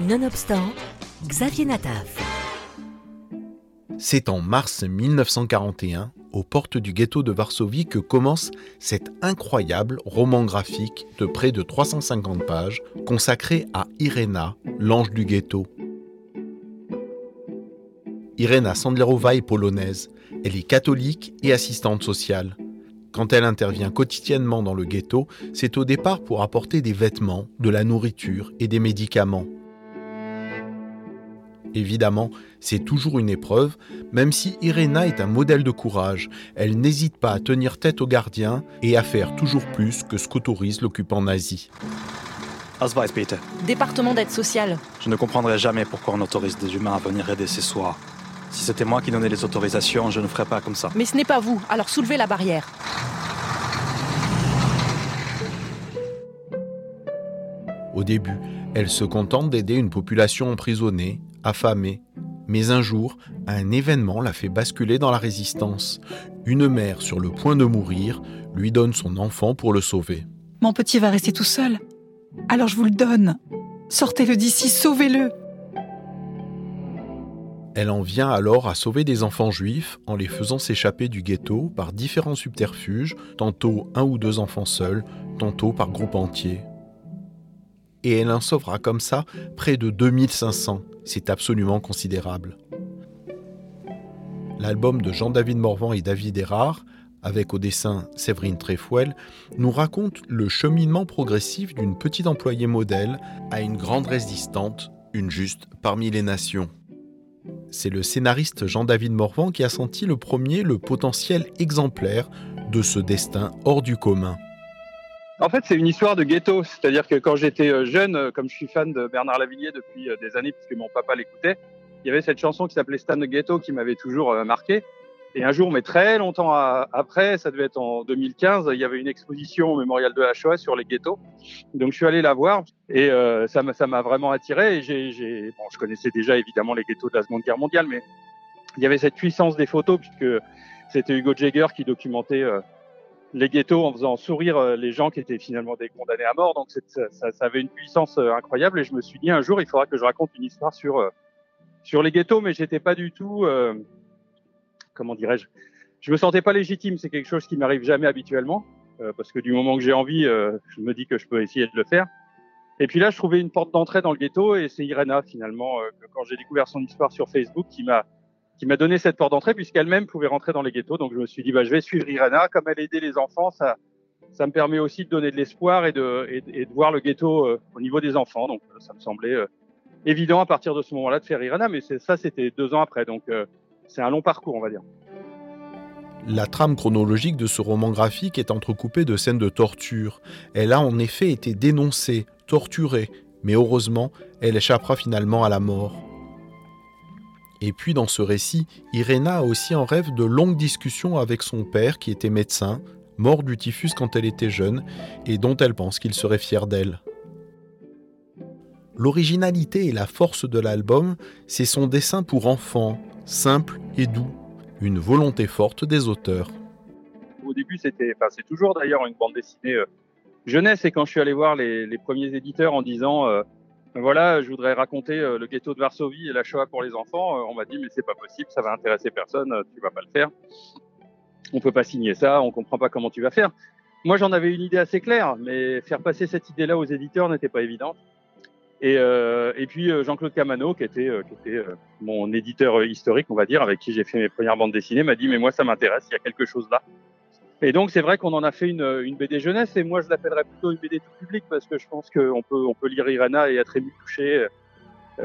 Nonobstant, Xavier Nataf. C'est en mars 1941, aux portes du ghetto de Varsovie, que commence cet incroyable roman graphique de près de 350 pages consacré à Irena, l'ange du ghetto. Irena Sandlerova est polonaise. Elle est catholique et assistante sociale. Quand elle intervient quotidiennement dans le ghetto, c'est au départ pour apporter des vêtements, de la nourriture et des médicaments. Évidemment, c'est toujours une épreuve, même si Irena est un modèle de courage. Elle n'hésite pas à tenir tête aux gardiens et à faire toujours plus que ce qu'autorise l'occupant nazi. Département d'aide sociale. Je ne comprendrai jamais pourquoi on autorise des humains à venir aider ces soirs. Si c'était moi qui donnais les autorisations, je ne ferais pas comme ça. Mais ce n'est pas vous, alors soulevez la barrière. Au début, elle se contente d'aider une population emprisonnée, affamée. Mais un jour, un événement la fait basculer dans la résistance. Une mère sur le point de mourir lui donne son enfant pour le sauver. Mon petit va rester tout seul. Alors je vous le donne. Sortez-le d'ici, sauvez-le. Elle en vient alors à sauver des enfants juifs en les faisant s'échapper du ghetto par différents subterfuges, tantôt un ou deux enfants seuls, tantôt par groupe entier. Et elle en sauvera comme ça près de 2500. C'est absolument considérable. L'album de Jean-David Morvan et David Erard, avec au dessin Séverine Tréfouel, nous raconte le cheminement progressif d'une petite employée modèle à une grande résistante, une juste parmi les nations. C'est le scénariste Jean-David Morvan qui a senti le premier le potentiel exemplaire de ce destin hors du commun. En fait, c'est une histoire de ghetto. C'est-à-dire que quand j'étais euh, jeune, euh, comme je suis fan de Bernard Lavillier depuis euh, des années, puisque mon papa l'écoutait, il y avait cette chanson qui s'appelait Stan de Ghetto qui m'avait toujours marqué. Et un jour, mais très longtemps après, ça devait être en 2015, il y avait une exposition au mémorial de la Shoah sur les ghettos. Donc je suis allé la voir et ça m'a vraiment attiré. Et j'ai, bon, je connaissais déjà évidemment les ghettos de la Seconde Guerre mondiale, mais il y avait cette puissance des photos puisque c'était Hugo Jagger qui documentait les ghettos en faisant sourire euh, les gens qui étaient finalement des condamnés à mort. Donc ça, ça, ça, avait une puissance euh, incroyable. Et je me suis dit un jour, il faudra que je raconte une histoire sur euh, sur les ghettos, mais j'étais pas du tout comment dirais-je, je me sentais pas légitime. C'est quelque chose qui m'arrive jamais habituellement, euh, parce que du moment que j'ai envie, euh, je me dis que je peux essayer de le faire. Et puis là, je trouvais une porte d'entrée dans le ghetto, et c'est Irena finalement, euh, quand j'ai découvert son histoire sur Facebook, qui m'a qui m'a donné cette porte d'entrée, puisqu'elle-même pouvait rentrer dans les ghettos. Donc je me suis dit, bah, je vais suivre Irena, comme elle aidait les enfants, ça ça me permet aussi de donner de l'espoir et de, et, de voir le ghetto au niveau des enfants. Donc ça me semblait évident à partir de ce moment-là de faire Irena, mais ça, c'était deux ans après. Donc c'est un long parcours, on va dire. La trame chronologique de ce roman graphique est entrecoupée de scènes de torture. Elle a en effet été dénoncée, torturée, mais heureusement, elle échappera finalement à la mort. Et puis dans ce récit, Irena a aussi en rêve de longues discussions avec son père qui était médecin, mort du typhus quand elle était jeune, et dont elle pense qu'il serait fier d'elle. L'originalité et la force de l'album, c'est son dessin pour enfants, simple et doux, une volonté forte des auteurs. Au début, c'était, toujours d'ailleurs une bande dessinée euh, jeunesse. Et quand je suis allé voir les, les premiers éditeurs en disant, euh, voilà, je voudrais raconter euh, le ghetto de Varsovie et la Shoah pour les enfants, on m'a dit, mais c'est pas possible, ça va intéresser personne, tu vas pas le faire. On peut pas signer ça, on comprend pas comment tu vas faire. Moi, j'en avais une idée assez claire, mais faire passer cette idée-là aux éditeurs n'était pas évident. Et, euh, puis euh, Jean-Claude Camano, qui était, euh, qui était euh, mon éditeur historique, on va dire, avec qui j'ai fait mes premières bandes dessinées, m'a dit mais moi ça m'intéresse, il y a quelque chose là. Et donc c'est vrai qu'on en a fait une, une BD jeunesse, et moi je l'appellerais plutôt une BD tout public parce que je pense qu'on peut, on peut lire Irana et être ému, touché,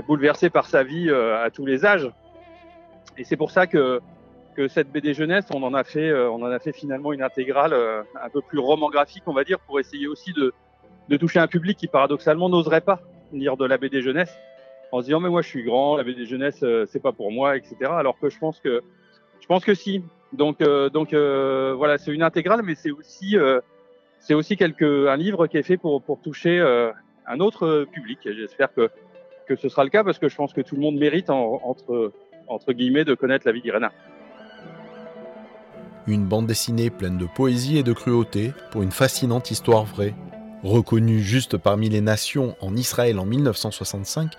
bouleversé par sa vie à tous les âges. Et c'est pour ça que que cette BD jeunesse, on en a fait, on en a fait finalement une intégrale un peu plus roman graphique, on va dire, pour essayer aussi de, de toucher un public qui paradoxalement n'oserait pas lire de la BD jeunesse en se disant mais moi je suis grand, la BD jeunesse euh, c'est pas pour moi, etc. Alors que je pense que je pense que si. Donc euh, euh, voilà c'est une intégrale, mais c'est aussi c'est aussi quelque un livre qui est fait pour toucher un autre public. J'espère que que ce sera le cas parce que je pense que tout le monde mérite entre entre guillemets de connaître la vie d'Irena. Une bande dessinée pleine de poésie et de cruauté pour une fascinante histoire vraie Reconnue juste parmi les nations en Israël en 1965,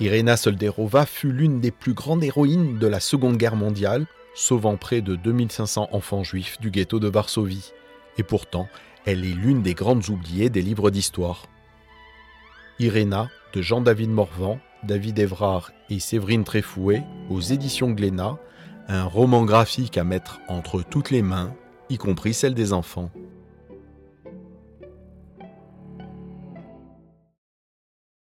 Irena Solderova fut l'une des plus grandes héroïnes de la Seconde Guerre mondiale, sauvant près de 2500 enfants juifs du ghetto de Varsovie. Et pourtant, elle est l'une des grandes oubliées des livres d'histoire. Irena, de Jean-David Morvan, David Évrard et Séverine Tréfouet, aux éditions Glénat, un roman graphique à mettre entre toutes les mains, y compris celles des enfants.